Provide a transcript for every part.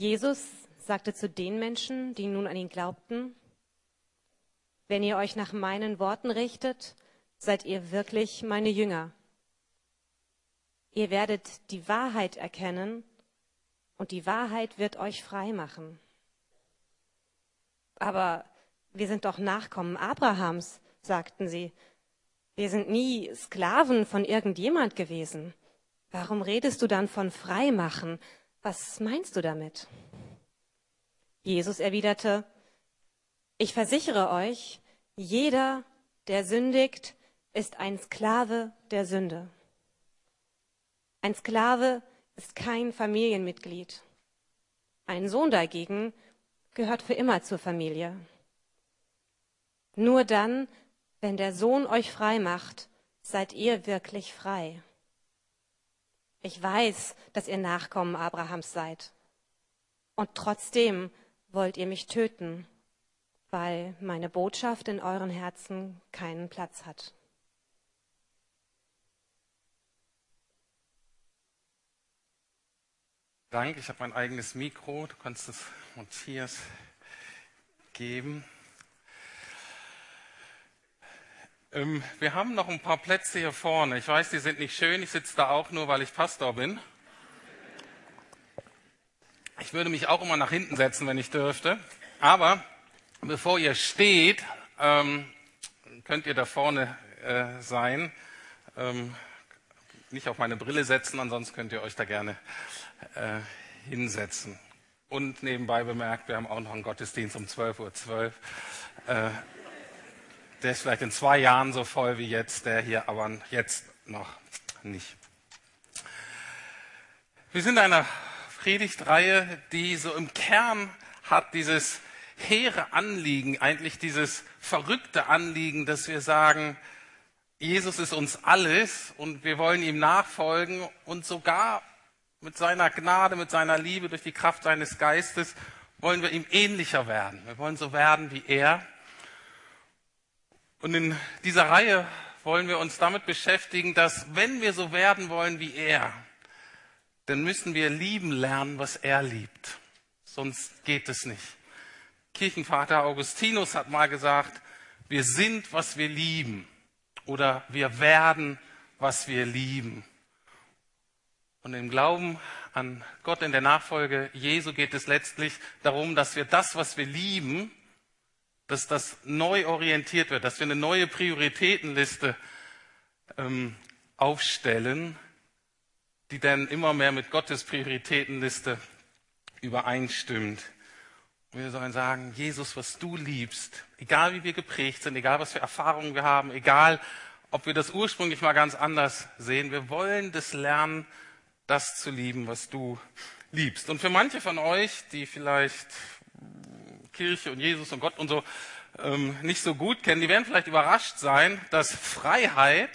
Jesus sagte zu den Menschen, die nun an ihn glaubten, wenn ihr euch nach meinen Worten richtet, seid ihr wirklich meine Jünger. Ihr werdet die Wahrheit erkennen und die Wahrheit wird euch frei machen. Aber wir sind doch Nachkommen Abrahams, sagten sie. Wir sind nie Sklaven von irgendjemand gewesen. Warum redest du dann von Freimachen? Was meinst du damit? Jesus erwiderte, ich versichere euch, jeder, der sündigt, ist ein Sklave der Sünde. Ein Sklave ist kein Familienmitglied. Ein Sohn dagegen gehört für immer zur Familie. Nur dann, wenn der Sohn euch frei macht, seid ihr wirklich frei. Ich weiß, dass ihr Nachkommen Abrahams seid. Und trotzdem wollt ihr mich töten, weil meine Botschaft in euren Herzen keinen Platz hat. Dank, ich habe mein eigenes Mikro. Du kannst es Matthias geben. Ähm, wir haben noch ein paar Plätze hier vorne. Ich weiß, die sind nicht schön. Ich sitze da auch nur, weil ich Pastor bin. Ich würde mich auch immer nach hinten setzen, wenn ich dürfte. Aber bevor ihr steht, ähm, könnt ihr da vorne äh, sein. Ähm, nicht auf meine Brille setzen, ansonsten könnt ihr euch da gerne äh, hinsetzen. Und nebenbei bemerkt, wir haben auch noch einen Gottesdienst um 12.12 Uhr. 12. Äh, der ist vielleicht in zwei Jahren so voll wie jetzt, der hier aber jetzt noch nicht. Wir sind in einer Predigtreihe, die so im Kern hat dieses hehre Anliegen, eigentlich dieses verrückte Anliegen, dass wir sagen, Jesus ist uns alles und wir wollen ihm nachfolgen und sogar mit seiner Gnade, mit seiner Liebe, durch die Kraft seines Geistes wollen wir ihm ähnlicher werden. Wir wollen so werden wie er. Und in dieser Reihe wollen wir uns damit beschäftigen, dass wenn wir so werden wollen wie er, dann müssen wir lieben lernen, was er liebt. Sonst geht es nicht. Kirchenvater Augustinus hat mal gesagt, wir sind, was wir lieben oder wir werden, was wir lieben. Und im Glauben an Gott in der Nachfolge Jesu geht es letztlich darum, dass wir das, was wir lieben, dass das neu orientiert wird, dass wir eine neue Prioritätenliste ähm, aufstellen, die dann immer mehr mit Gottes Prioritätenliste übereinstimmt. Wir sollen sagen, Jesus, was du liebst, egal wie wir geprägt sind, egal was für Erfahrungen wir haben, egal ob wir das ursprünglich mal ganz anders sehen, wir wollen das lernen, das zu lieben, was du liebst. Und für manche von euch, die vielleicht Kirche und Jesus und Gott und so ähm, nicht so gut kennen, die werden vielleicht überrascht sein, dass Freiheit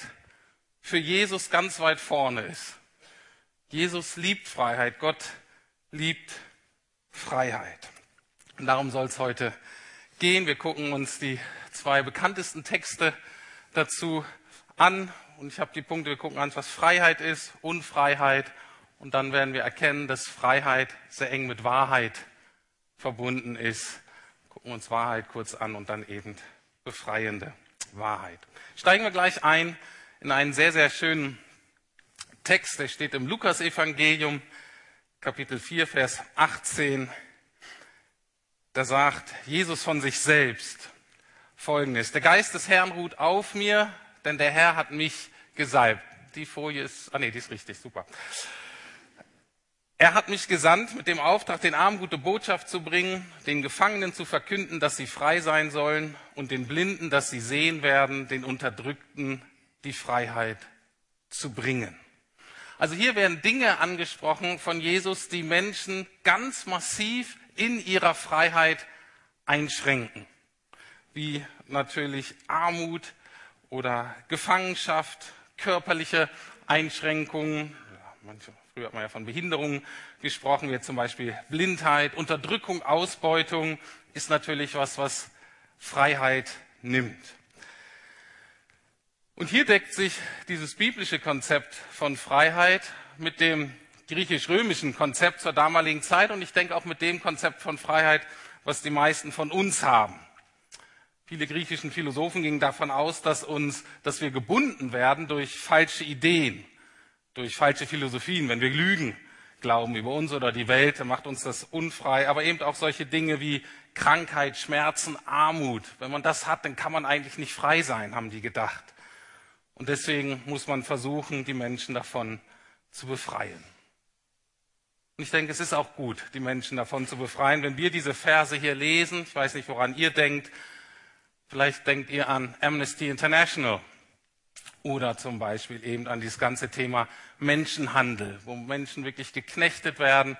für Jesus ganz weit vorne ist. Jesus liebt Freiheit, Gott liebt Freiheit. Und darum soll es heute gehen. Wir gucken uns die zwei bekanntesten Texte dazu an. Und ich habe die Punkte, wir gucken an, was Freiheit ist, Unfreiheit und dann werden wir erkennen, dass Freiheit sehr eng mit Wahrheit verbunden ist. Gucken wir uns Wahrheit kurz an und dann eben befreiende Wahrheit. Steigen wir gleich ein in einen sehr, sehr schönen Text, der steht im Lukasevangelium, Kapitel 4, Vers 18. Da sagt Jesus von sich selbst Folgendes. Der Geist des Herrn ruht auf mir, denn der Herr hat mich gesalbt. Die Folie ist, ah nee, die ist richtig, super. Er hat mich gesandt mit dem Auftrag, den Armen gute Botschaft zu bringen, den Gefangenen zu verkünden, dass sie frei sein sollen und den Blinden, dass sie sehen werden, den Unterdrückten die Freiheit zu bringen. Also hier werden Dinge angesprochen von Jesus, die Menschen ganz massiv in ihrer Freiheit einschränken. Wie natürlich Armut oder Gefangenschaft, körperliche Einschränkungen, manche Früher hat man ja von Behinderungen gesprochen, wie zum Beispiel Blindheit, Unterdrückung, Ausbeutung ist natürlich was, was Freiheit nimmt. Und hier deckt sich dieses biblische Konzept von Freiheit mit dem griechisch-römischen Konzept zur damaligen Zeit und ich denke auch mit dem Konzept von Freiheit, was die meisten von uns haben. Viele griechischen Philosophen gingen davon aus, dass uns, dass wir gebunden werden durch falsche Ideen, durch falsche Philosophien. Wenn wir Lügen glauben über uns oder die Welt, dann macht uns das unfrei. Aber eben auch solche Dinge wie Krankheit, Schmerzen, Armut. Wenn man das hat, dann kann man eigentlich nicht frei sein, haben die gedacht. Und deswegen muss man versuchen, die Menschen davon zu befreien. Und ich denke, es ist auch gut, die Menschen davon zu befreien. Wenn wir diese Verse hier lesen, ich weiß nicht, woran ihr denkt, vielleicht denkt ihr an Amnesty International oder zum Beispiel eben an dieses ganze Thema Menschenhandel, wo Menschen wirklich geknechtet werden.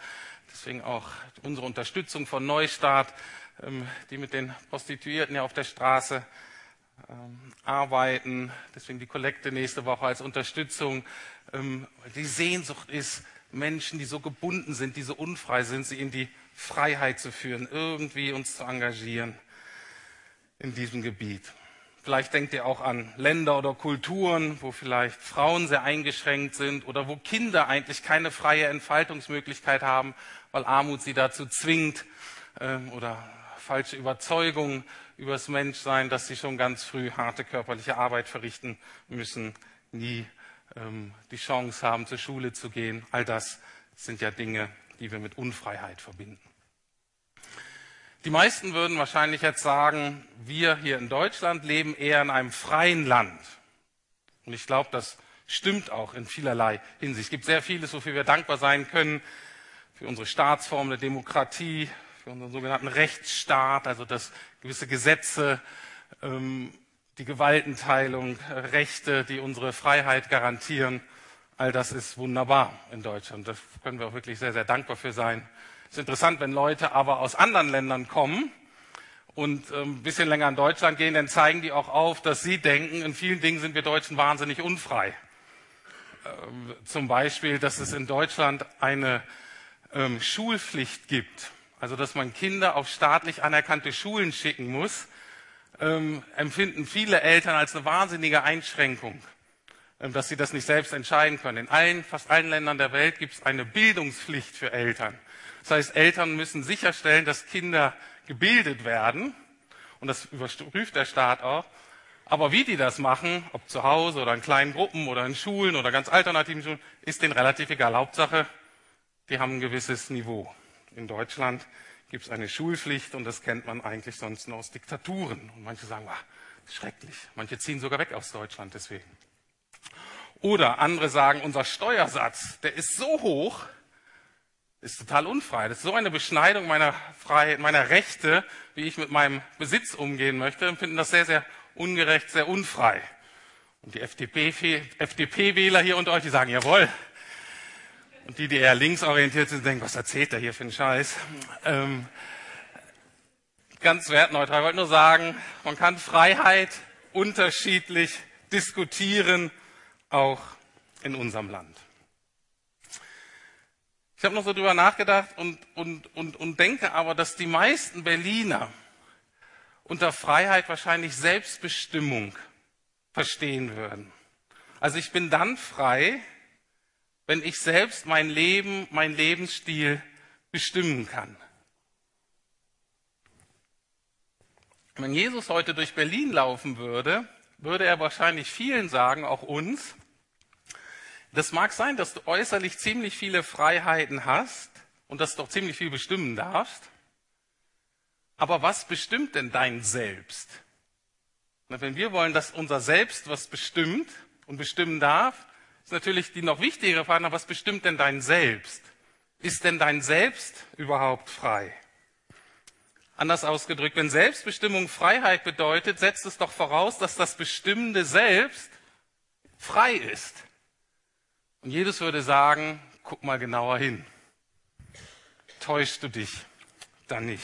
Deswegen auch unsere Unterstützung von Neustart, ähm, die mit den Prostituierten ja auf der Straße ähm, arbeiten. Deswegen die Kollekte nächste Woche als Unterstützung. Ähm, die Sehnsucht ist, Menschen, die so gebunden sind, die so unfrei sind, sie in die Freiheit zu führen, irgendwie uns zu engagieren in diesem Gebiet. Vielleicht denkt ihr auch an Länder oder Kulturen, wo vielleicht Frauen sehr eingeschränkt sind oder wo Kinder eigentlich keine freie Entfaltungsmöglichkeit haben, weil Armut sie dazu zwingt ähm, oder falsche Überzeugungen über das Menschsein, dass sie schon ganz früh harte körperliche Arbeit verrichten müssen, nie ähm, die Chance haben, zur Schule zu gehen. All das sind ja Dinge, die wir mit Unfreiheit verbinden. Die meisten würden wahrscheinlich jetzt sagen, wir hier in Deutschland leben eher in einem freien Land. Und ich glaube, das stimmt auch in vielerlei Hinsicht. Es gibt sehr vieles, wofür wir dankbar sein können. Für unsere Staatsform der Demokratie, für unseren sogenannten Rechtsstaat, also dass gewisse Gesetze ähm, die Gewaltenteilung, Rechte, die unsere Freiheit garantieren. All das ist wunderbar in Deutschland. Da können wir auch wirklich sehr, sehr dankbar für sein. Ist interessant, wenn Leute aber aus anderen Ländern kommen und ähm, ein bisschen länger in Deutschland gehen, dann zeigen die auch auf, dass sie denken, in vielen Dingen sind wir Deutschen wahnsinnig unfrei. Ähm, zum Beispiel, dass es in Deutschland eine ähm, Schulpflicht gibt. Also, dass man Kinder auf staatlich anerkannte Schulen schicken muss ähm, empfinden viele Eltern als eine wahnsinnige Einschränkung, ähm, dass sie das nicht selbst entscheiden können. In allen, fast allen Ländern der Welt gibt es eine Bildungspflicht für Eltern. Das heißt, Eltern müssen sicherstellen, dass Kinder gebildet werden. Und das überprüft der Staat auch. Aber wie die das machen, ob zu Hause oder in kleinen Gruppen oder in Schulen oder ganz alternativen Schulen, ist denen relativ egal. Hauptsache, die haben ein gewisses Niveau. In Deutschland gibt es eine Schulpflicht und das kennt man eigentlich sonst nur aus Diktaturen. Und manche sagen, ah, schrecklich. Manche ziehen sogar weg aus Deutschland deswegen. Oder andere sagen, unser Steuersatz, der ist so hoch, ist total unfrei. Das ist so eine Beschneidung meiner Freiheit, meiner Rechte, wie ich mit meinem Besitz umgehen möchte, und finden das sehr, sehr ungerecht, sehr unfrei. Und die FDP-Wähler hier unter euch, die sagen, jawohl, und die, die eher linksorientiert sind, denken, was erzählt er hier für einen Scheiß? Ähm, ganz wertneutral. Ich wollte nur sagen, man kann Freiheit unterschiedlich diskutieren, auch in unserem Land. Ich habe noch so drüber nachgedacht und, und, und, und denke aber, dass die meisten Berliner unter Freiheit wahrscheinlich Selbstbestimmung verstehen würden. Also ich bin dann frei, wenn ich selbst mein Leben, mein Lebensstil bestimmen kann. Wenn Jesus heute durch Berlin laufen würde, würde er wahrscheinlich vielen sagen, auch uns, das mag sein, dass du äußerlich ziemlich viele Freiheiten hast und dass du doch ziemlich viel bestimmen darfst. Aber was bestimmt denn dein Selbst? wenn wir wollen, dass unser Selbst was bestimmt und bestimmen darf, ist natürlich die noch wichtigere Frage, was bestimmt denn dein Selbst? Ist denn dein Selbst überhaupt frei? Anders ausgedrückt, wenn Selbstbestimmung Freiheit bedeutet, setzt es doch voraus, dass das bestimmende Selbst frei ist. Und jedes würde sagen, guck mal genauer hin. Täuschst du dich dann nicht?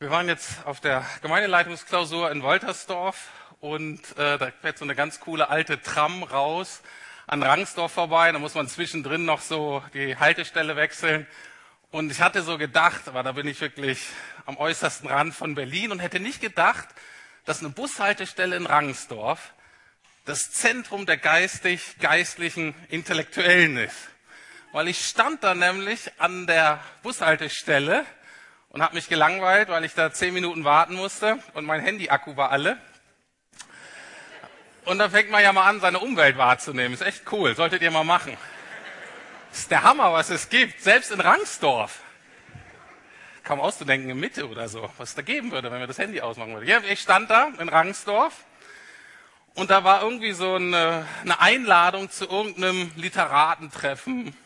Wir waren jetzt auf der Gemeindeleitungsklausur in Woltersdorf und äh, da fährt so eine ganz coole alte Tram raus an Rangsdorf vorbei. Da muss man zwischendrin noch so die Haltestelle wechseln. Und ich hatte so gedacht, aber da bin ich wirklich am äußersten Rand von Berlin und hätte nicht gedacht, dass eine Bushaltestelle in Rangsdorf das Zentrum der geistig, geistlichen Intellektuellen ist. Weil ich stand da nämlich an der Bushaltestelle und habe mich gelangweilt, weil ich da zehn Minuten warten musste und mein Handy-Akku war alle. Und da fängt man ja mal an, seine Umwelt wahrzunehmen. Ist echt cool, solltet ihr mal machen. ist der Hammer, was es gibt, selbst in Rangsdorf. Kaum auszudenken in Mitte oder so, was es da geben würde, wenn wir das Handy ausmachen würden. Ja, ich stand da in Rangsdorf und da war irgendwie so eine, eine Einladung zu irgendeinem Literatentreffen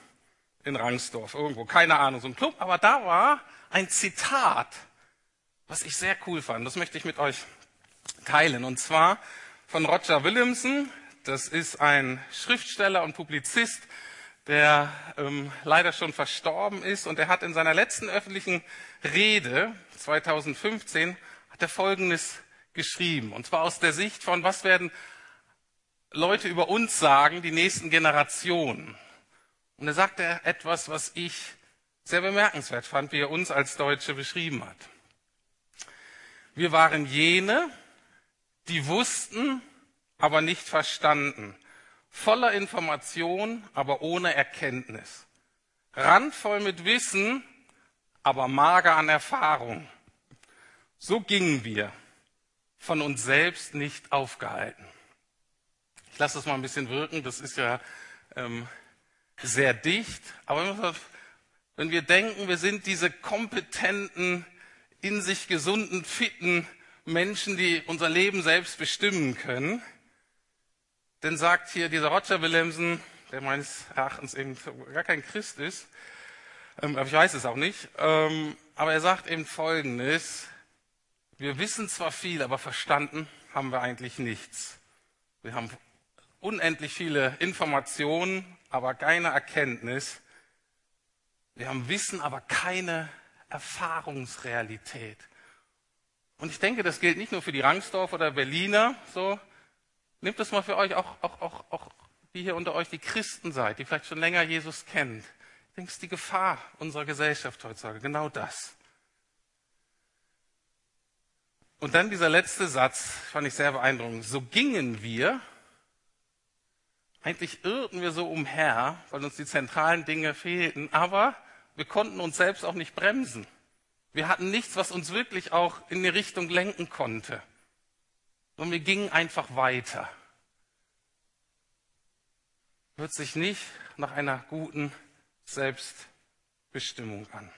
in Rangsdorf, irgendwo, keine Ahnung, so ein Club, aber da war ein Zitat, was ich sehr cool fand. Das möchte ich mit euch teilen. Und zwar von Roger Williamson. Das ist ein Schriftsteller und Publizist, der ähm, leider schon verstorben ist. Und er hat in seiner letzten öffentlichen Rede 2015 hat er Folgendes geschrieben. Und zwar aus der Sicht von, was werden Leute über uns sagen, die nächsten Generationen. Und er sagte etwas, was ich sehr bemerkenswert fand, wie er uns als Deutsche beschrieben hat. Wir waren jene, die wussten, aber nicht verstanden, voller Information, aber ohne Erkenntnis, randvoll mit Wissen, aber mager an Erfahrung. So gingen wir, von uns selbst nicht aufgehalten. Ich lasse das mal ein bisschen wirken, das ist ja ähm, sehr dicht, aber wenn wir denken, wir sind diese kompetenten, in sich gesunden, fitten Menschen, die unser Leben selbst bestimmen können. Denn sagt hier dieser Roger Williamson, der meines Erachtens eben gar kein Christ ist, ähm, aber ich weiß es auch nicht, ähm, aber er sagt eben Folgendes, wir wissen zwar viel, aber verstanden haben wir eigentlich nichts. Wir haben unendlich viele Informationen, aber keine Erkenntnis. Wir haben Wissen, aber keine Erfahrungsrealität. Und ich denke, das gilt nicht nur für die Rangsdorf oder Berliner, so. Nehmt das mal für euch, auch, auch, auch, auch die hier unter euch, die Christen seid, die vielleicht schon länger Jesus kennt. Ich denke, es ist die Gefahr unserer Gesellschaft heutzutage, genau das. Und dann dieser letzte Satz, fand ich sehr beeindruckend. So gingen wir, eigentlich irrten wir so umher, weil uns die zentralen Dinge fehlten, aber wir konnten uns selbst auch nicht bremsen. Wir hatten nichts, was uns wirklich auch in die Richtung lenken konnte. Und wir gingen einfach weiter. Hört sich nicht nach einer guten Selbstbestimmung an.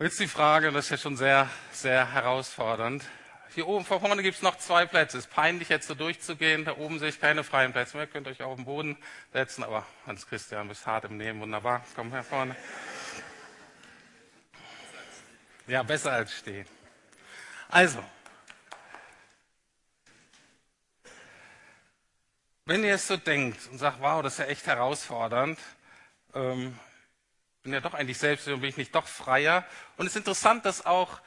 Jetzt die Frage, das ist ja schon sehr, sehr herausfordernd. Hier oben vor vorne gibt es noch zwei Plätze. Es ist peinlich, jetzt so durchzugehen. Da oben sehe ich keine freien Plätze mehr. Könnt euch auf den Boden setzen, aber Hans Christian, bist hart im Nehmen. Wunderbar. Komm her vorne. Ja, besser als stehen. Also, wenn ihr es so denkt und sagt, wow, das ist ja echt herausfordernd, ähm, bin ja doch eigentlich selbst, bin ich nicht doch freier. Und es ist interessant, dass auch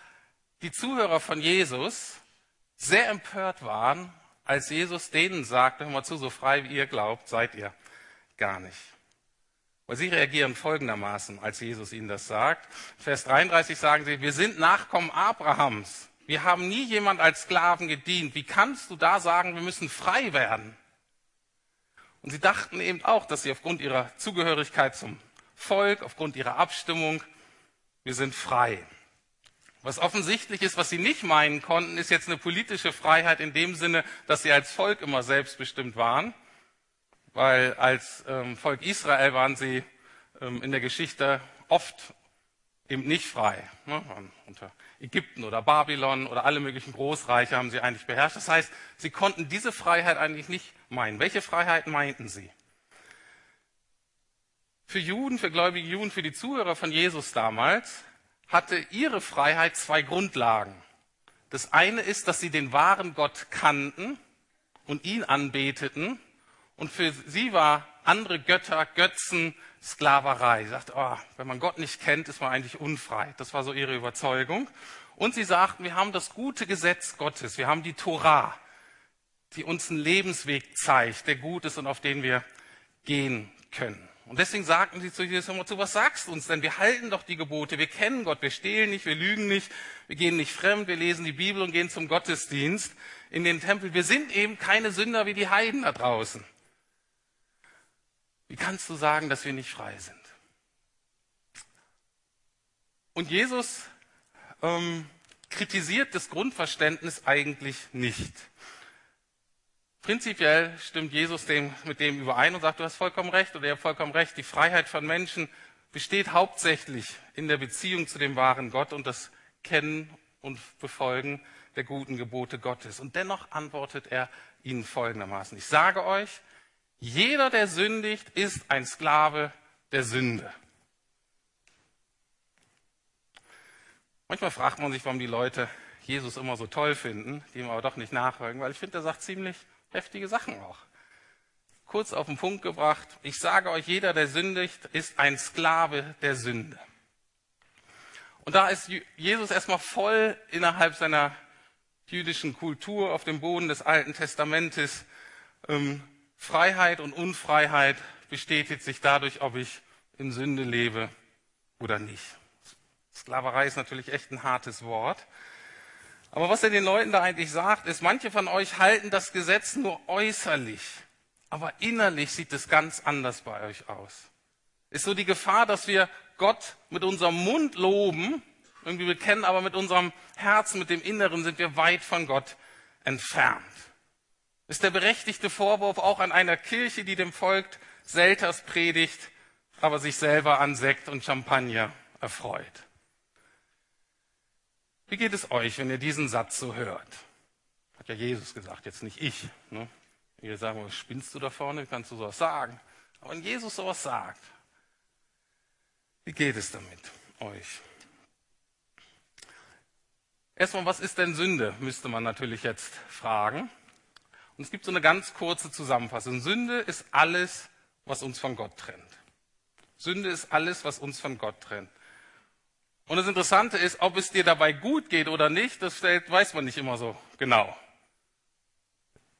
die Zuhörer von Jesus sehr empört waren, als Jesus denen sagte, hör mal zu, so frei wie ihr glaubt, seid ihr gar nicht. Weil sie reagieren folgendermaßen, als Jesus ihnen das sagt. Vers 33 sagen sie, wir sind Nachkommen Abrahams. Wir haben nie jemand als Sklaven gedient. Wie kannst du da sagen, wir müssen frei werden? Und sie dachten eben auch, dass sie aufgrund ihrer Zugehörigkeit zum Volk, aufgrund ihrer Abstimmung, wir sind frei. Was offensichtlich ist, was sie nicht meinen konnten, ist jetzt eine politische Freiheit in dem Sinne, dass sie als Volk immer selbstbestimmt waren, weil als ähm, Volk Israel waren sie ähm, in der Geschichte oft eben nicht frei. Ne? Unter Ägypten oder Babylon oder alle möglichen Großreiche haben sie eigentlich beherrscht. Das heißt, sie konnten diese Freiheit eigentlich nicht meinen. Welche Freiheit meinten sie? Für Juden, für gläubige Juden, für die Zuhörer von Jesus damals hatte ihre Freiheit zwei Grundlagen. Das eine ist, dass sie den wahren Gott kannten und ihn anbeteten und für sie war andere Götter, Götzen, Sklaverei. Sie sagt, oh, wenn man Gott nicht kennt, ist man eigentlich unfrei. Das war so ihre Überzeugung. Und sie sagten, wir haben das gute Gesetz Gottes, wir haben die Torah, die uns einen Lebensweg zeigt, der gut ist und auf den wir gehen können. Und deswegen sagten sie zu Jesus immer zu, was sagst du uns denn? Wir halten doch die Gebote, wir kennen Gott, wir stehlen nicht, wir lügen nicht, wir gehen nicht fremd, wir lesen die Bibel und gehen zum Gottesdienst in den Tempel. Wir sind eben keine Sünder wie die Heiden da draußen. Wie kannst du sagen, dass wir nicht frei sind? Und Jesus ähm, kritisiert das Grundverständnis eigentlich nicht. Prinzipiell stimmt Jesus dem, mit dem überein und sagt, du hast vollkommen recht oder ihr habt vollkommen recht. Die Freiheit von Menschen besteht hauptsächlich in der Beziehung zu dem wahren Gott und das Kennen und Befolgen der guten Gebote Gottes. Und dennoch antwortet er ihnen folgendermaßen. Ich sage euch, jeder, der sündigt, ist ein Sklave der Sünde. Manchmal fragt man sich, warum die Leute Jesus immer so toll finden, die ihm aber doch nicht nachfolgen, weil ich finde, er sagt ziemlich heftige Sachen auch. Kurz auf den Punkt gebracht, ich sage euch, jeder, der sündigt, ist ein Sklave der Sünde. Und da ist Jesus erstmal voll innerhalb seiner jüdischen Kultur auf dem Boden des Alten Testamentes. Ähm, Freiheit und Unfreiheit bestätigt sich dadurch, ob ich in Sünde lebe oder nicht. Sklaverei ist natürlich echt ein hartes Wort. Aber was er den Leuten da eigentlich sagt, ist, manche von euch halten das Gesetz nur äußerlich, aber innerlich sieht es ganz anders bei euch aus. Ist so die Gefahr, dass wir Gott mit unserem Mund loben, irgendwie bekennen, aber mit unserem Herzen, mit dem Inneren sind wir weit von Gott entfernt. Ist der berechtigte Vorwurf auch an einer Kirche, die dem Volk Selters predigt, aber sich selber an Sekt und Champagner erfreut. Wie geht es euch, wenn ihr diesen Satz so hört? Hat ja Jesus gesagt, jetzt nicht ich. Ne? Ihr sagt, was spinnst du da vorne? Kannst du sowas sagen? Aber wenn Jesus sowas sagt, wie geht es damit euch? Erstmal, was ist denn Sünde? Müsste man natürlich jetzt fragen. Und es gibt so eine ganz kurze Zusammenfassung. Sünde ist alles, was uns von Gott trennt. Sünde ist alles, was uns von Gott trennt. Und das Interessante ist, ob es dir dabei gut geht oder nicht, das weiß man nicht immer so genau.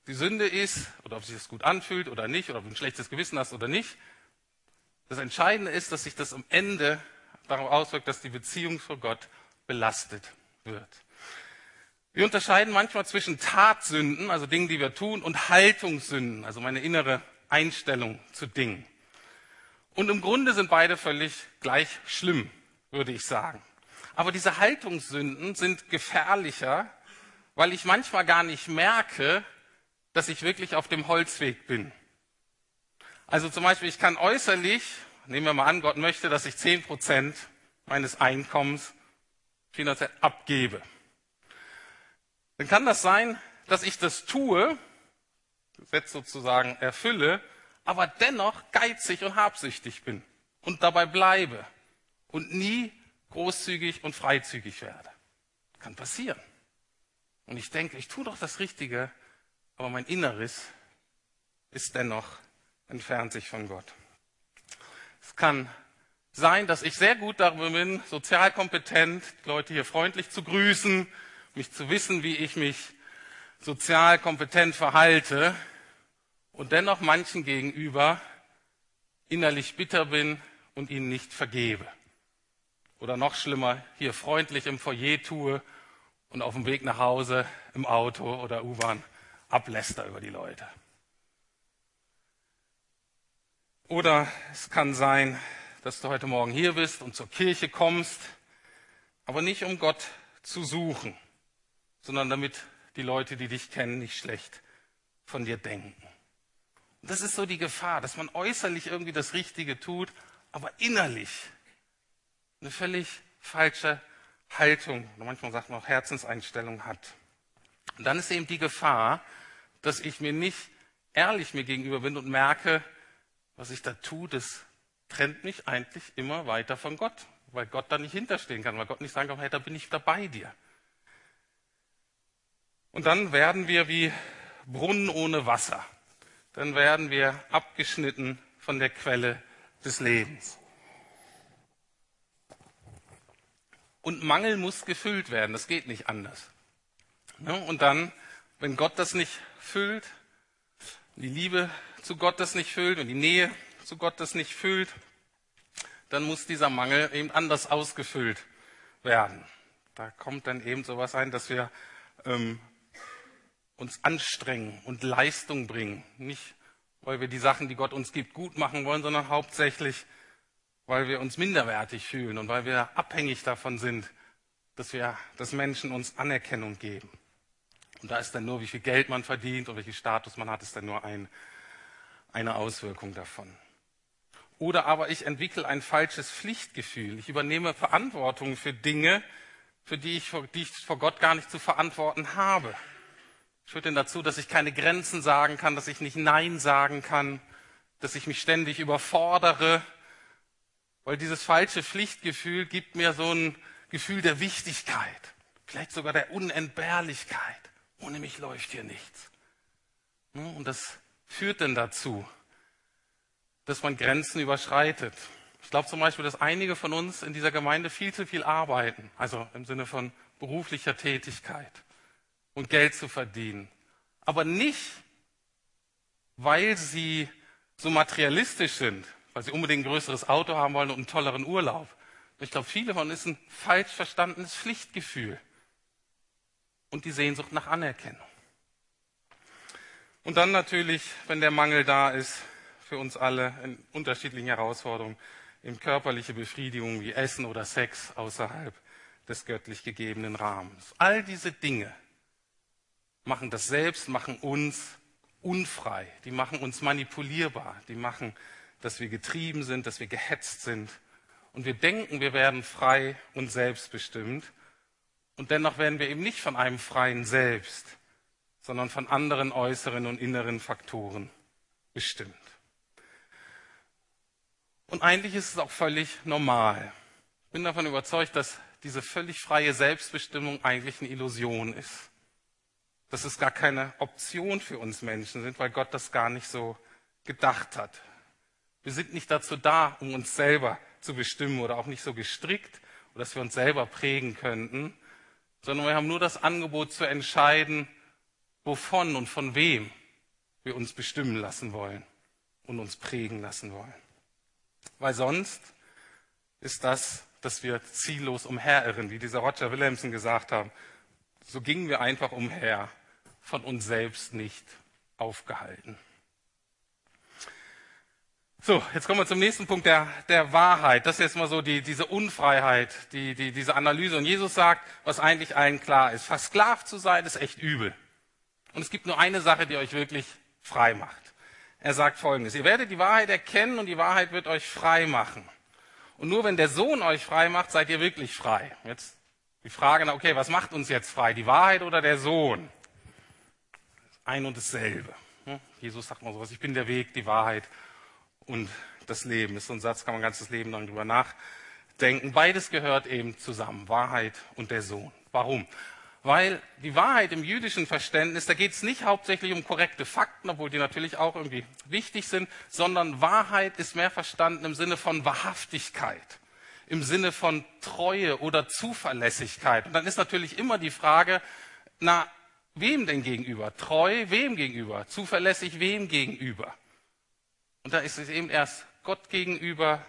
Die Sünde ist, oder ob sich das gut anfühlt oder nicht, oder ob du ein schlechtes Gewissen hast oder nicht. Das Entscheidende ist, dass sich das am Ende darauf auswirkt, dass die Beziehung zu Gott belastet wird. Wir unterscheiden manchmal zwischen Tatsünden, also Dingen, die wir tun, und Haltungssünden, also meine innere Einstellung zu Dingen. Und im Grunde sind beide völlig gleich schlimm würde ich sagen. Aber diese Haltungssünden sind gefährlicher, weil ich manchmal gar nicht merke, dass ich wirklich auf dem Holzweg bin. Also zum Beispiel, ich kann äußerlich, nehmen wir mal an, Gott möchte, dass ich zehn Prozent meines Einkommens finanziell abgebe. Dann kann das sein, dass ich das tue, Gesetz sozusagen erfülle, aber dennoch geizig und habsüchtig bin und dabei bleibe und nie großzügig und freizügig werde. Kann passieren. Und ich denke, ich tue doch das Richtige, aber mein Inneres ist dennoch entfernt sich von Gott. Es kann sein, dass ich sehr gut darüber bin, sozial kompetent, Leute hier freundlich zu grüßen, mich zu wissen, wie ich mich sozial kompetent verhalte und dennoch manchen gegenüber innerlich bitter bin und ihnen nicht vergebe. Oder noch schlimmer, hier freundlich im Foyer tue und auf dem Weg nach Hause im Auto oder U-Bahn abläster über die Leute. Oder es kann sein, dass du heute Morgen hier bist und zur Kirche kommst, aber nicht um Gott zu suchen, sondern damit die Leute, die dich kennen, nicht schlecht von dir denken. Und das ist so die Gefahr, dass man äußerlich irgendwie das Richtige tut, aber innerlich eine völlig falsche Haltung, oder manchmal sagt man auch Herzenseinstellung hat. Und dann ist eben die Gefahr, dass ich mir nicht ehrlich mir gegenüber bin und merke, was ich da tue, das trennt mich eigentlich immer weiter von Gott, weil Gott da nicht hinterstehen kann, weil Gott nicht sagen kann, hey, da bin ich da bei dir. Und dann werden wir wie Brunnen ohne Wasser. Dann werden wir abgeschnitten von der Quelle des Lebens. Und Mangel muss gefüllt werden, das geht nicht anders. Und dann, wenn Gott das nicht füllt, die Liebe zu Gott das nicht füllt und die Nähe zu Gott das nicht füllt, dann muss dieser Mangel eben anders ausgefüllt werden. Da kommt dann eben sowas ein, dass wir ähm, uns anstrengen und Leistung bringen. Nicht, weil wir die Sachen, die Gott uns gibt, gut machen wollen, sondern hauptsächlich, weil wir uns minderwertig fühlen und weil wir abhängig davon sind, dass wir, dass Menschen uns Anerkennung geben. Und da ist dann nur, wie viel Geld man verdient und welchen Status man hat, ist dann nur ein, eine Auswirkung davon. Oder aber ich entwickle ein falsches Pflichtgefühl. Ich übernehme Verantwortung für Dinge, für die ich, die ich vor Gott gar nicht zu verantworten habe. Führt denn dazu, dass ich keine Grenzen sagen kann, dass ich nicht Nein sagen kann, dass ich mich ständig überfordere, weil dieses falsche Pflichtgefühl gibt mir so ein Gefühl der Wichtigkeit, vielleicht sogar der Unentbehrlichkeit. Ohne mich läuft hier nichts. Und das führt denn dazu, dass man Grenzen überschreitet. Ich glaube zum Beispiel, dass einige von uns in dieser Gemeinde viel zu viel arbeiten, also im Sinne von beruflicher Tätigkeit und Geld zu verdienen. Aber nicht, weil sie so materialistisch sind, weil sie unbedingt ein größeres Auto haben wollen und einen tolleren Urlaub. Ich glaube, viele von uns ein falsch verstandenes Pflichtgefühl und die Sehnsucht nach Anerkennung. Und dann natürlich, wenn der Mangel da ist, für uns alle in unterschiedlichen Herausforderungen, in körperliche Befriedigung wie Essen oder Sex außerhalb des göttlich gegebenen Rahmens. All diese Dinge machen das selbst, machen uns unfrei, die machen uns manipulierbar, die machen, dass wir getrieben sind, dass wir gehetzt sind und wir denken, wir werden frei und selbstbestimmt und dennoch werden wir eben nicht von einem freien Selbst, sondern von anderen äußeren und inneren Faktoren bestimmt. Und eigentlich ist es auch völlig normal. Ich bin davon überzeugt, dass diese völlig freie Selbstbestimmung eigentlich eine Illusion ist dass es gar keine Option für uns Menschen sind, weil Gott das gar nicht so gedacht hat. Wir sind nicht dazu da, um uns selber zu bestimmen oder auch nicht so gestrickt, dass wir uns selber prägen könnten, sondern wir haben nur das Angebot zu entscheiden, wovon und von wem wir uns bestimmen lassen wollen und uns prägen lassen wollen. Weil sonst ist das, dass wir ziellos umherirren, wie dieser Roger Williamson gesagt haben. So gingen wir einfach umher von uns selbst nicht aufgehalten. So, jetzt kommen wir zum nächsten Punkt der, der Wahrheit. Das ist jetzt mal so die, diese Unfreiheit, die, die, diese Analyse. Und Jesus sagt, was eigentlich allen klar ist. Versklavt zu sein, ist echt übel. Und es gibt nur eine Sache, die euch wirklich frei macht. Er sagt Folgendes. Ihr werdet die Wahrheit erkennen und die Wahrheit wird euch frei machen. Und nur wenn der Sohn euch frei macht, seid ihr wirklich frei. Jetzt die Frage, okay, was macht uns jetzt frei? Die Wahrheit oder der Sohn? ein und dasselbe. Hm? Jesus sagt mal sowas, ich bin der Weg, die Wahrheit und das Leben. Das ist so ein Satz, kann man ganzes Leben lang drüber nachdenken. Beides gehört eben zusammen, Wahrheit und der Sohn. Warum? Weil die Wahrheit im jüdischen Verständnis, da geht es nicht hauptsächlich um korrekte Fakten, obwohl die natürlich auch irgendwie wichtig sind, sondern Wahrheit ist mehr verstanden im Sinne von Wahrhaftigkeit, im Sinne von Treue oder Zuverlässigkeit. Und dann ist natürlich immer die Frage, na, Wem denn gegenüber? Treu wem gegenüber? Zuverlässig wem gegenüber? Und da ist es eben erst Gott gegenüber,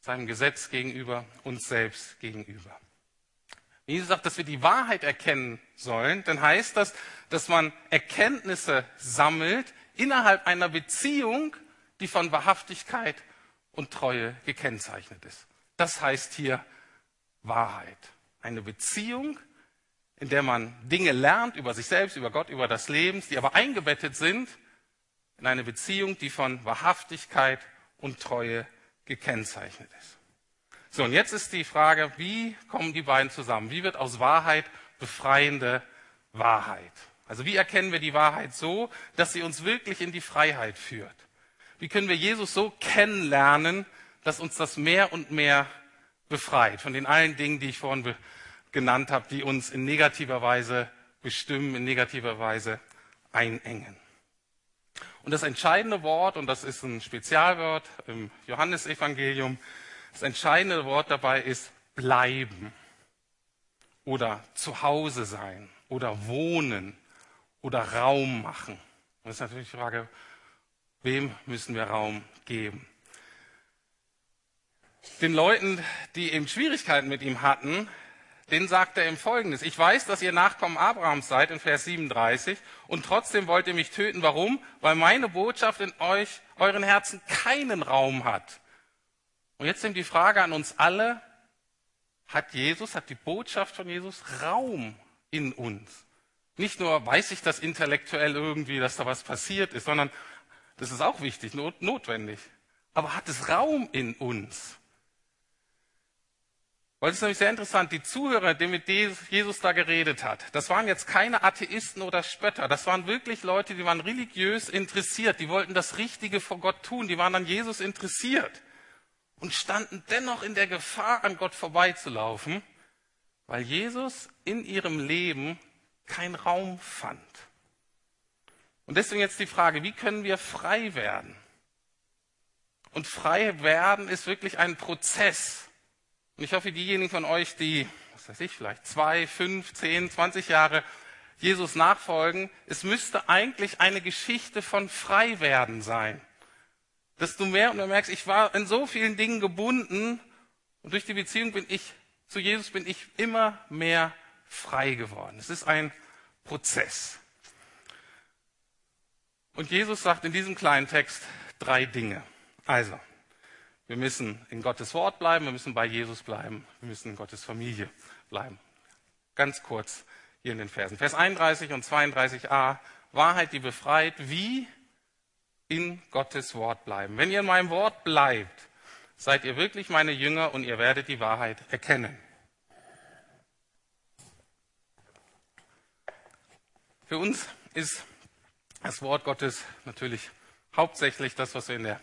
seinem Gesetz gegenüber, uns selbst gegenüber. Wenn Jesus sagt, dass wir die Wahrheit erkennen sollen, dann heißt das, dass man Erkenntnisse sammelt innerhalb einer Beziehung, die von Wahrhaftigkeit und Treue gekennzeichnet ist. Das heißt hier Wahrheit. Eine Beziehung, in der man Dinge lernt über sich selbst, über Gott, über das Leben, die aber eingebettet sind in eine Beziehung, die von Wahrhaftigkeit und Treue gekennzeichnet ist. So, und jetzt ist die Frage, wie kommen die beiden zusammen? Wie wird aus Wahrheit befreiende Wahrheit? Also wie erkennen wir die Wahrheit so, dass sie uns wirklich in die Freiheit führt? Wie können wir Jesus so kennenlernen, dass uns das mehr und mehr befreit von den allen Dingen, die ich vorhin genannt habe, die uns in negativer Weise bestimmen, in negativer Weise einengen. Und das entscheidende Wort, und das ist ein Spezialwort im Johannesevangelium, das entscheidende Wort dabei ist bleiben oder zu Hause sein oder wohnen oder Raum machen. Und das ist natürlich die Frage, Wem müssen wir Raum geben? Den Leuten, die eben Schwierigkeiten mit ihm hatten, den sagt er ihm Folgendes. Ich weiß, dass ihr Nachkommen Abrahams seid, in Vers 37, und trotzdem wollt ihr mich töten. Warum? Weil meine Botschaft in euch, euren Herzen keinen Raum hat. Und jetzt nimmt die Frage an uns alle, hat Jesus, hat die Botschaft von Jesus Raum in uns? Nicht nur weiß ich das intellektuell irgendwie, dass da was passiert ist, sondern das ist auch wichtig, not, notwendig. Aber hat es Raum in uns? Weil es ist nämlich sehr interessant, die Zuhörer, die mit Jesus da geredet hat, das waren jetzt keine Atheisten oder Spötter, das waren wirklich Leute, die waren religiös interessiert, die wollten das Richtige vor Gott tun, die waren an Jesus interessiert und standen dennoch in der Gefahr, an Gott vorbeizulaufen, weil Jesus in ihrem Leben keinen Raum fand. Und deswegen jetzt die Frage, wie können wir frei werden? Und frei werden ist wirklich ein Prozess. Und ich hoffe, diejenigen von euch, die, was weiß ich, vielleicht zwei, fünf, zehn, zwanzig Jahre Jesus nachfolgen, es müsste eigentlich eine Geschichte von Freiwerden sein. Dass du mehr und mehr merkst, ich war in so vielen Dingen gebunden und durch die Beziehung bin ich zu Jesus bin ich immer mehr frei geworden. Es ist ein Prozess. Und Jesus sagt in diesem kleinen Text drei Dinge. Also, wir müssen in Gottes Wort bleiben, wir müssen bei Jesus bleiben, wir müssen in Gottes Familie bleiben. Ganz kurz hier in den Versen. Vers 31 und 32a. Wahrheit, die befreit, wie in Gottes Wort bleiben. Wenn ihr in meinem Wort bleibt, seid ihr wirklich meine Jünger und ihr werdet die Wahrheit erkennen. Für uns ist das Wort Gottes natürlich hauptsächlich das, was wir in der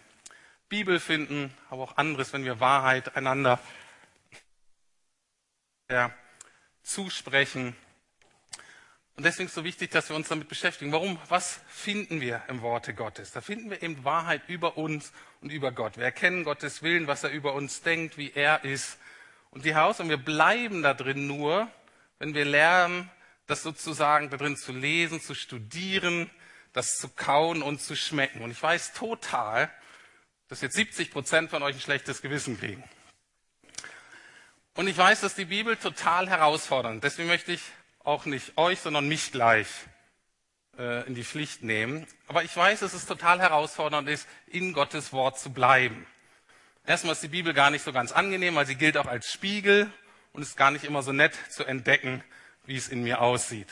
Bibel finden, aber auch anderes, wenn wir Wahrheit einander zusprechen. Und deswegen ist es so wichtig, dass wir uns damit beschäftigen. Warum? Was finden wir im Worte Gottes? Da finden wir eben Wahrheit über uns und über Gott. Wir erkennen Gottes Willen, was er über uns denkt, wie er ist. Und die Haus, und wir bleiben da drin nur, wenn wir lernen, das sozusagen da drin zu lesen, zu studieren, das zu kauen und zu schmecken. Und ich weiß total, dass jetzt 70 Prozent von euch ein schlechtes Gewissen kriegen. Und ich weiß, dass die Bibel total herausfordernd. Deswegen möchte ich auch nicht euch, sondern mich gleich äh, in die Pflicht nehmen. Aber ich weiß, dass es total herausfordernd ist, in Gottes Wort zu bleiben. Erstmal ist die Bibel gar nicht so ganz angenehm, weil sie gilt auch als Spiegel und ist gar nicht immer so nett zu entdecken, wie es in mir aussieht.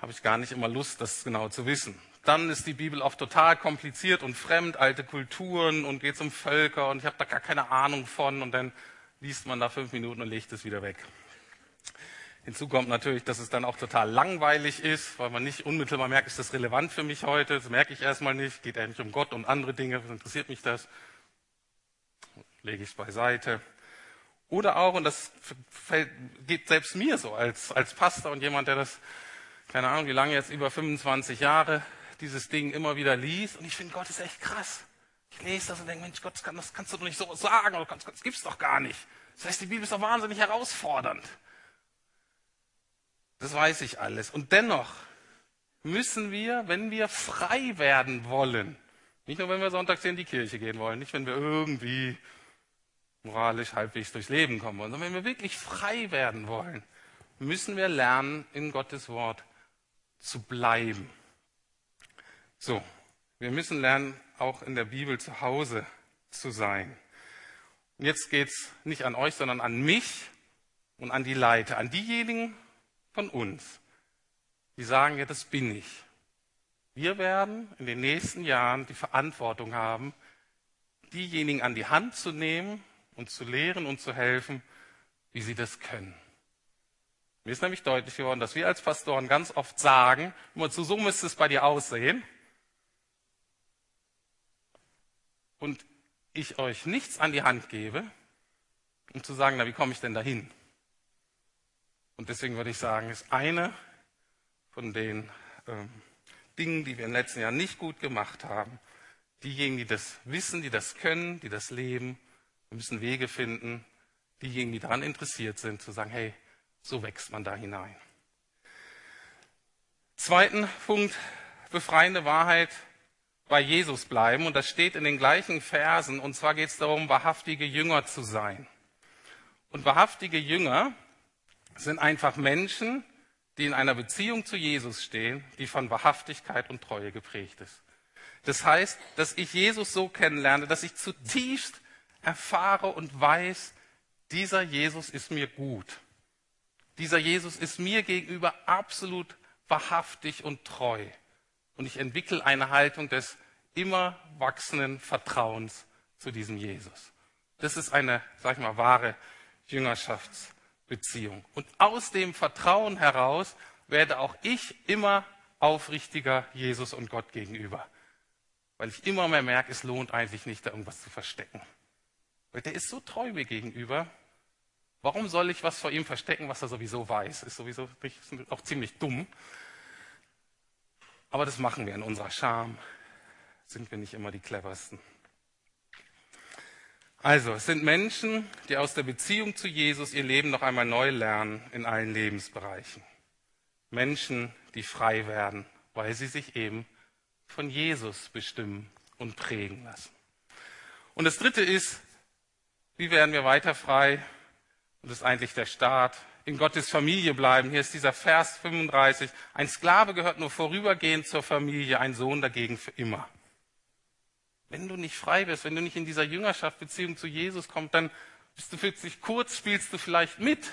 Habe ich gar nicht immer Lust, das genau zu wissen dann ist die Bibel oft total kompliziert und fremd, alte Kulturen und geht um Völker und ich habe da gar keine Ahnung von und dann liest man da fünf Minuten und legt es wieder weg. Hinzu kommt natürlich, dass es dann auch total langweilig ist, weil man nicht unmittelbar merkt, ist das relevant für mich heute? Das merke ich erstmal nicht. Geht eigentlich um Gott und andere Dinge. Was interessiert mich das? Lege ich es beiseite. Oder auch, und das geht selbst mir so als, als Pastor und jemand, der das, keine Ahnung, wie lange jetzt, über 25 Jahre dieses Ding immer wieder liest und ich finde, Gott ist echt krass. Ich lese das und denke, Mensch, Gott, das kannst du doch nicht so sagen, oder das gibt's doch gar nicht. Das heißt, die Bibel ist doch wahnsinnig herausfordernd. Das weiß ich alles. Und dennoch müssen wir, wenn wir frei werden wollen, nicht nur wenn wir sonntags in die Kirche gehen wollen, nicht wenn wir irgendwie moralisch halbwegs durchs Leben kommen wollen, sondern wenn wir wirklich frei werden wollen, müssen wir lernen, in Gottes Wort zu bleiben. So, wir müssen lernen, auch in der Bibel zu Hause zu sein. Und jetzt geht es nicht an euch, sondern an mich und an die Leiter, an diejenigen von uns, die sagen, ja, das bin ich. Wir werden in den nächsten Jahren die Verantwortung haben, diejenigen an die Hand zu nehmen und zu lehren und zu helfen, wie sie das können. Mir ist nämlich deutlich geworden, dass wir als Pastoren ganz oft sagen, immer zu so müsste es bei dir aussehen. Und ich euch nichts an die Hand gebe, um zu sagen, na, wie komme ich denn dahin? Und deswegen würde ich sagen, ist eine von den ähm, Dingen, die wir den letzten Jahren nicht gut gemacht haben. Diejenigen, die das wissen, die das können, die das leben, wir müssen Wege finden. Diejenigen, die daran interessiert sind, zu sagen, hey, so wächst man da hinein. Zweiten Punkt, befreiende Wahrheit bei Jesus bleiben. Und das steht in den gleichen Versen. Und zwar geht es darum, wahrhaftige Jünger zu sein. Und wahrhaftige Jünger sind einfach Menschen, die in einer Beziehung zu Jesus stehen, die von Wahrhaftigkeit und Treue geprägt ist. Das heißt, dass ich Jesus so kennenlerne, dass ich zutiefst erfahre und weiß, dieser Jesus ist mir gut. Dieser Jesus ist mir gegenüber absolut wahrhaftig und treu. Und ich entwickle eine Haltung des immer wachsenden Vertrauens zu diesem Jesus. Das ist eine, sag ich mal, wahre Jüngerschaftsbeziehung. Und aus dem Vertrauen heraus werde auch ich immer aufrichtiger Jesus und Gott gegenüber. Weil ich immer mehr merke, es lohnt eigentlich nicht, da irgendwas zu verstecken. Weil der ist so treu mir gegenüber. Warum soll ich was vor ihm verstecken, was er sowieso weiß? Ist sowieso auch ziemlich dumm. Aber das machen wir in unserer Scham. Sind wir nicht immer die cleversten. Also, es sind Menschen, die aus der Beziehung zu Jesus ihr Leben noch einmal neu lernen in allen Lebensbereichen. Menschen, die frei werden, weil sie sich eben von Jesus bestimmen und prägen lassen. Und das Dritte ist, wie werden wir weiter frei? Und das ist eigentlich der Start. In Gottes Familie bleiben. Hier ist dieser Vers 35. Ein Sklave gehört nur vorübergehend zur Familie, ein Sohn dagegen für immer. Wenn du nicht frei bist, wenn du nicht in dieser Jüngerschaftsbeziehung zu Jesus kommst, dann bist du plötzlich kurz, spielst du vielleicht mit,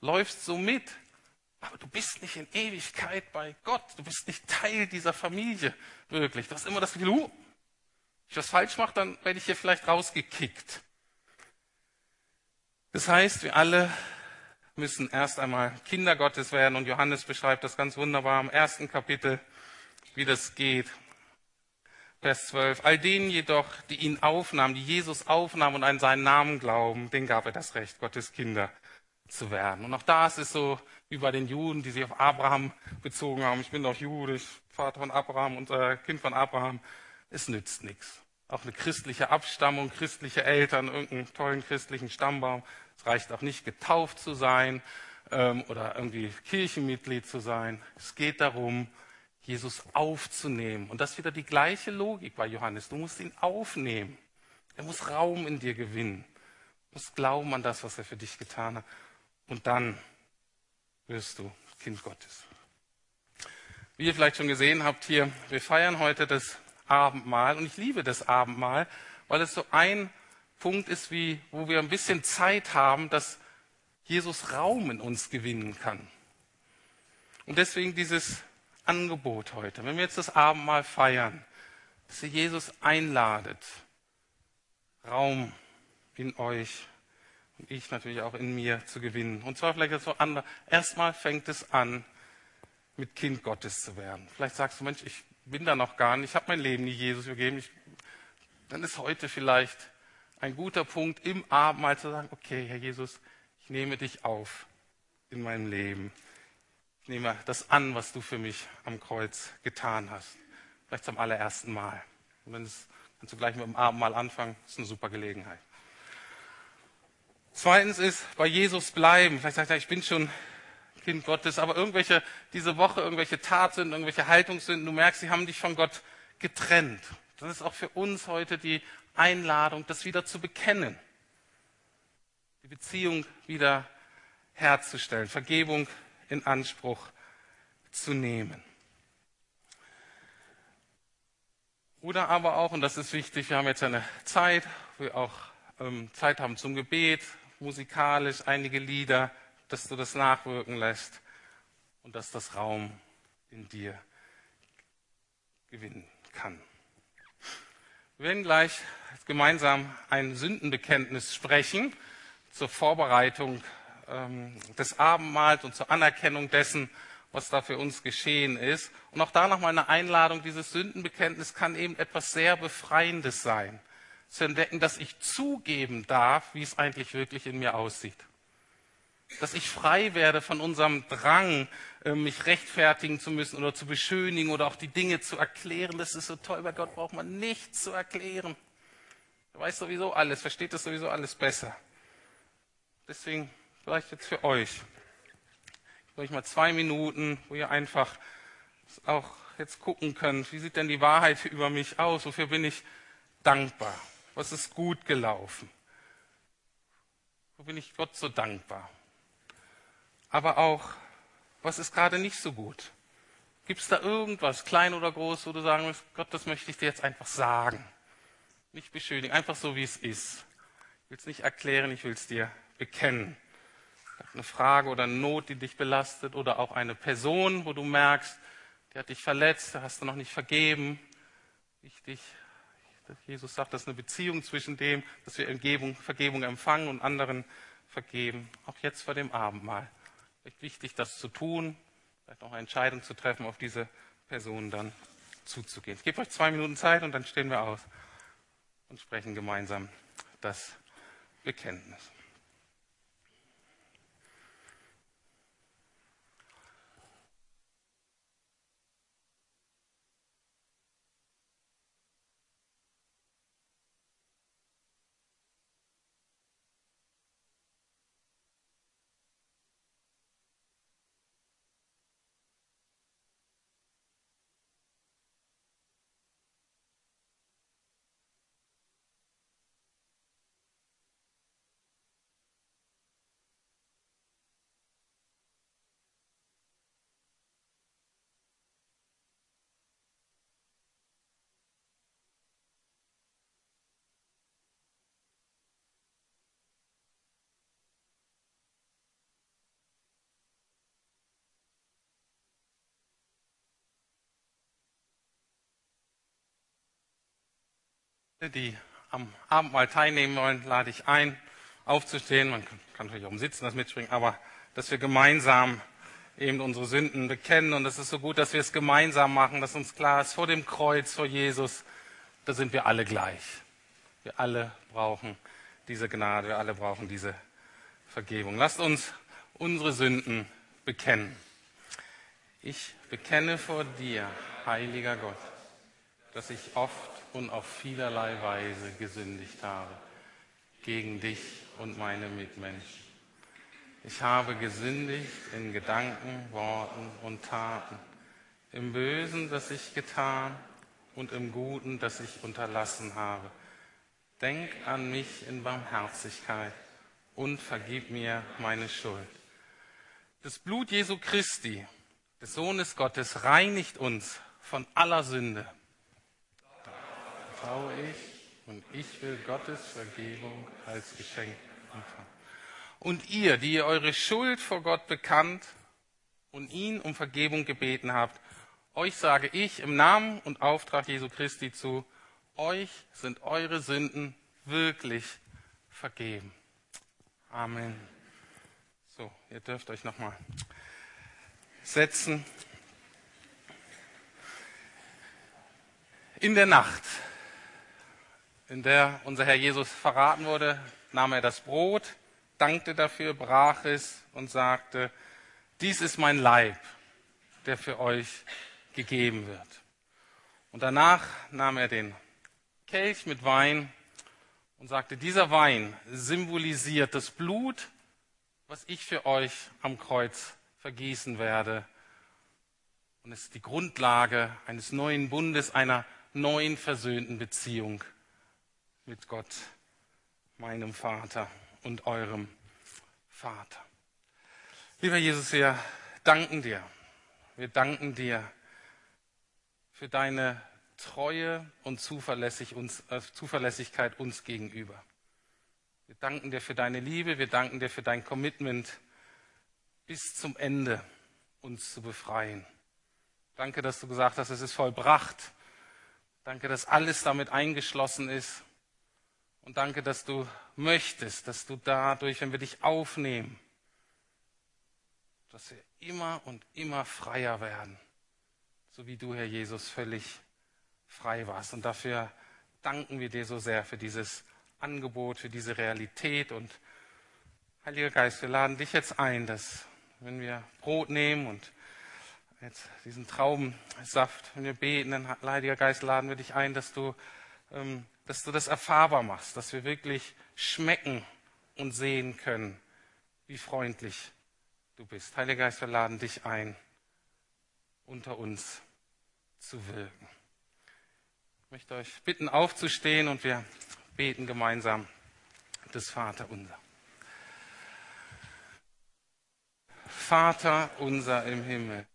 läufst so mit, aber du bist nicht in Ewigkeit bei Gott. Du bist nicht Teil dieser Familie, wirklich. Du hast immer das Gefühl, uh, wenn ich was falsch mache, dann werde ich hier vielleicht rausgekickt. Das heißt, wir alle müssen erst einmal Kinder Gottes werden und Johannes beschreibt das ganz wunderbar im ersten Kapitel, wie das geht. Vers 12. All denen jedoch, die ihn aufnahmen, die Jesus aufnahmen und an seinen Namen glauben, denen gab er das Recht, Gottes Kinder zu werden. Und auch da ist so wie bei den Juden, die sich auf Abraham bezogen haben. Ich bin doch jüdisch, Vater von Abraham und äh, Kind von Abraham. Es nützt nichts. Auch eine christliche Abstammung, christliche Eltern, irgendeinen tollen christlichen Stammbaum. Es reicht auch nicht, getauft zu sein ähm, oder irgendwie Kirchenmitglied zu sein. Es geht darum, Jesus aufzunehmen. Und das ist wieder die gleiche Logik bei Johannes. Du musst ihn aufnehmen. Er muss Raum in dir gewinnen. Du musst glauben an das, was er für dich getan hat. Und dann wirst du Kind Gottes. Wie ihr vielleicht schon gesehen habt hier, wir feiern heute das Abendmahl. Und ich liebe das Abendmahl, weil es so ein Punkt ist, wie, wo wir ein bisschen Zeit haben, dass Jesus Raum in uns gewinnen kann. Und deswegen dieses Angebot heute, wenn wir jetzt das Abendmahl feiern, dass ihr Jesus einladet, Raum in euch und ich natürlich auch in mir zu gewinnen. Und zwar vielleicht so anders. Erstmal fängt es an, mit Kind Gottes zu werden. Vielleicht sagst du, Mensch, ich bin da noch gar nicht, ich habe mein Leben nie Jesus gegeben. Ich, dann ist heute vielleicht ein guter Punkt im Abendmahl zu sagen, okay, Herr Jesus, ich nehme dich auf in meinem Leben nehme das an, was du für mich am Kreuz getan hast. Vielleicht zum allerersten Mal. Und wenn es, kannst du gleich mit dem Abendmahl anfangen, das ist eine super Gelegenheit. Zweitens ist, bei Jesus bleiben. Vielleicht sagt er, ich bin schon Kind Gottes, aber irgendwelche, diese Woche, irgendwelche Tatsünden, irgendwelche Haltungssünden, du merkst, sie haben dich von Gott getrennt. Das ist auch für uns heute die Einladung, das wieder zu bekennen. Die Beziehung wieder herzustellen, Vergebung in Anspruch zu nehmen. Oder aber auch, und das ist wichtig, wir haben jetzt eine Zeit, wo wir auch ähm, Zeit haben zum Gebet, musikalisch einige Lieder, dass du das nachwirken lässt und dass das Raum in dir gewinnen kann. Wir werden gleich gemeinsam ein Sündenbekenntnis sprechen zur Vorbereitung ähm, des Abendmahls und zur Anerkennung dessen, was da für uns geschehen ist. Und auch da nochmal eine Einladung, dieses Sündenbekenntnis kann eben etwas sehr Befreiendes sein. Zu entdecken, dass ich zugeben darf, wie es eigentlich wirklich in mir aussieht. Dass ich frei werde von unserem Drang, äh, mich rechtfertigen zu müssen oder zu beschönigen oder auch die Dinge zu erklären. Das ist so toll, bei Gott braucht man nichts zu erklären. Er weiß sowieso alles, versteht das sowieso alles besser. Deswegen vielleicht jetzt für euch. Ich euch mal zwei Minuten, wo ihr einfach auch jetzt gucken können, wie sieht denn die Wahrheit über mich aus? Wofür bin ich dankbar? Was ist gut gelaufen? Wo bin ich Gott so dankbar? Aber auch, was ist gerade nicht so gut? Gibt es da irgendwas, klein oder groß, wo du sagen willst, Gott, das möchte ich dir jetzt einfach sagen? Nicht beschönigen, einfach so, wie es ist. Ich will es nicht erklären, ich will es dir bekennen. Eine Frage oder eine Not, die dich belastet oder auch eine Person, wo du merkst, die hat dich verletzt, da hast du noch nicht vergeben. Wichtig, Jesus sagt, das ist eine Beziehung zwischen dem, dass wir Umgebung, Vergebung empfangen und anderen vergeben. Auch jetzt vor dem Abendmahl. Echt wichtig, das zu tun, vielleicht auch eine Entscheidung zu treffen, auf diese Person dann zuzugehen. Ich gebe euch zwei Minuten Zeit und dann stehen wir aus und sprechen gemeinsam das Bekenntnis. Die am Abendmahl teilnehmen wollen, lade ich ein, aufzustehen. Man kann natürlich auch im Sitzen das mitspringen, aber dass wir gemeinsam eben unsere Sünden bekennen. Und es ist so gut, dass wir es gemeinsam machen, dass uns klar ist, vor dem Kreuz, vor Jesus, da sind wir alle gleich. Wir alle brauchen diese Gnade, wir alle brauchen diese Vergebung. Lasst uns unsere Sünden bekennen. Ich bekenne vor dir, heiliger Gott, dass ich oft und auf vielerlei Weise gesündigt habe gegen dich und meine Mitmenschen. Ich habe gesündigt in Gedanken, Worten und Taten, im Bösen, das ich getan und im Guten, das ich unterlassen habe. Denk an mich in Barmherzigkeit und vergib mir meine Schuld. Das Blut Jesu Christi, des Sohnes Gottes, reinigt uns von aller Sünde vertraue ich und ich will Gottes Vergebung als Geschenk empfangen. Und ihr, die ihr eure Schuld vor Gott bekannt und ihn um Vergebung gebeten habt, euch sage ich im Namen und Auftrag Jesu Christi zu, euch sind eure Sünden wirklich vergeben. Amen. So, ihr dürft euch nochmal setzen. In der Nacht in der unser Herr Jesus verraten wurde, nahm er das Brot, dankte dafür, brach es und sagte, dies ist mein Leib, der für euch gegeben wird. Und danach nahm er den Kelch mit Wein und sagte, dieser Wein symbolisiert das Blut, was ich für euch am Kreuz vergießen werde. Und es ist die Grundlage eines neuen Bundes, einer neuen versöhnten Beziehung mit Gott, meinem Vater und eurem Vater. Lieber Jesus, wir danken dir. Wir danken dir für deine Treue und äh, Zuverlässigkeit uns gegenüber. Wir danken dir für deine Liebe, wir danken dir für dein Commitment, bis zum Ende uns zu befreien. Danke, dass du gesagt hast, es ist vollbracht. Danke, dass alles damit eingeschlossen ist. Und danke, dass du möchtest, dass du dadurch, wenn wir dich aufnehmen, dass wir immer und immer freier werden, so wie du, Herr Jesus, völlig frei warst. Und dafür danken wir dir so sehr für dieses Angebot, für diese Realität. Und Heiliger Geist, wir laden dich jetzt ein, dass wenn wir Brot nehmen und jetzt diesen Traubensaft, wenn wir beten, dann, Heiliger Geist, laden wir dich ein, dass du ähm, dass du das erfahrbar machst, dass wir wirklich schmecken und sehen können, wie freundlich du bist. Heiliger Geist, wir laden dich ein, unter uns zu wirken. Ich möchte euch bitten, aufzustehen und wir beten gemeinsam des Vater unser. Vater unser im Himmel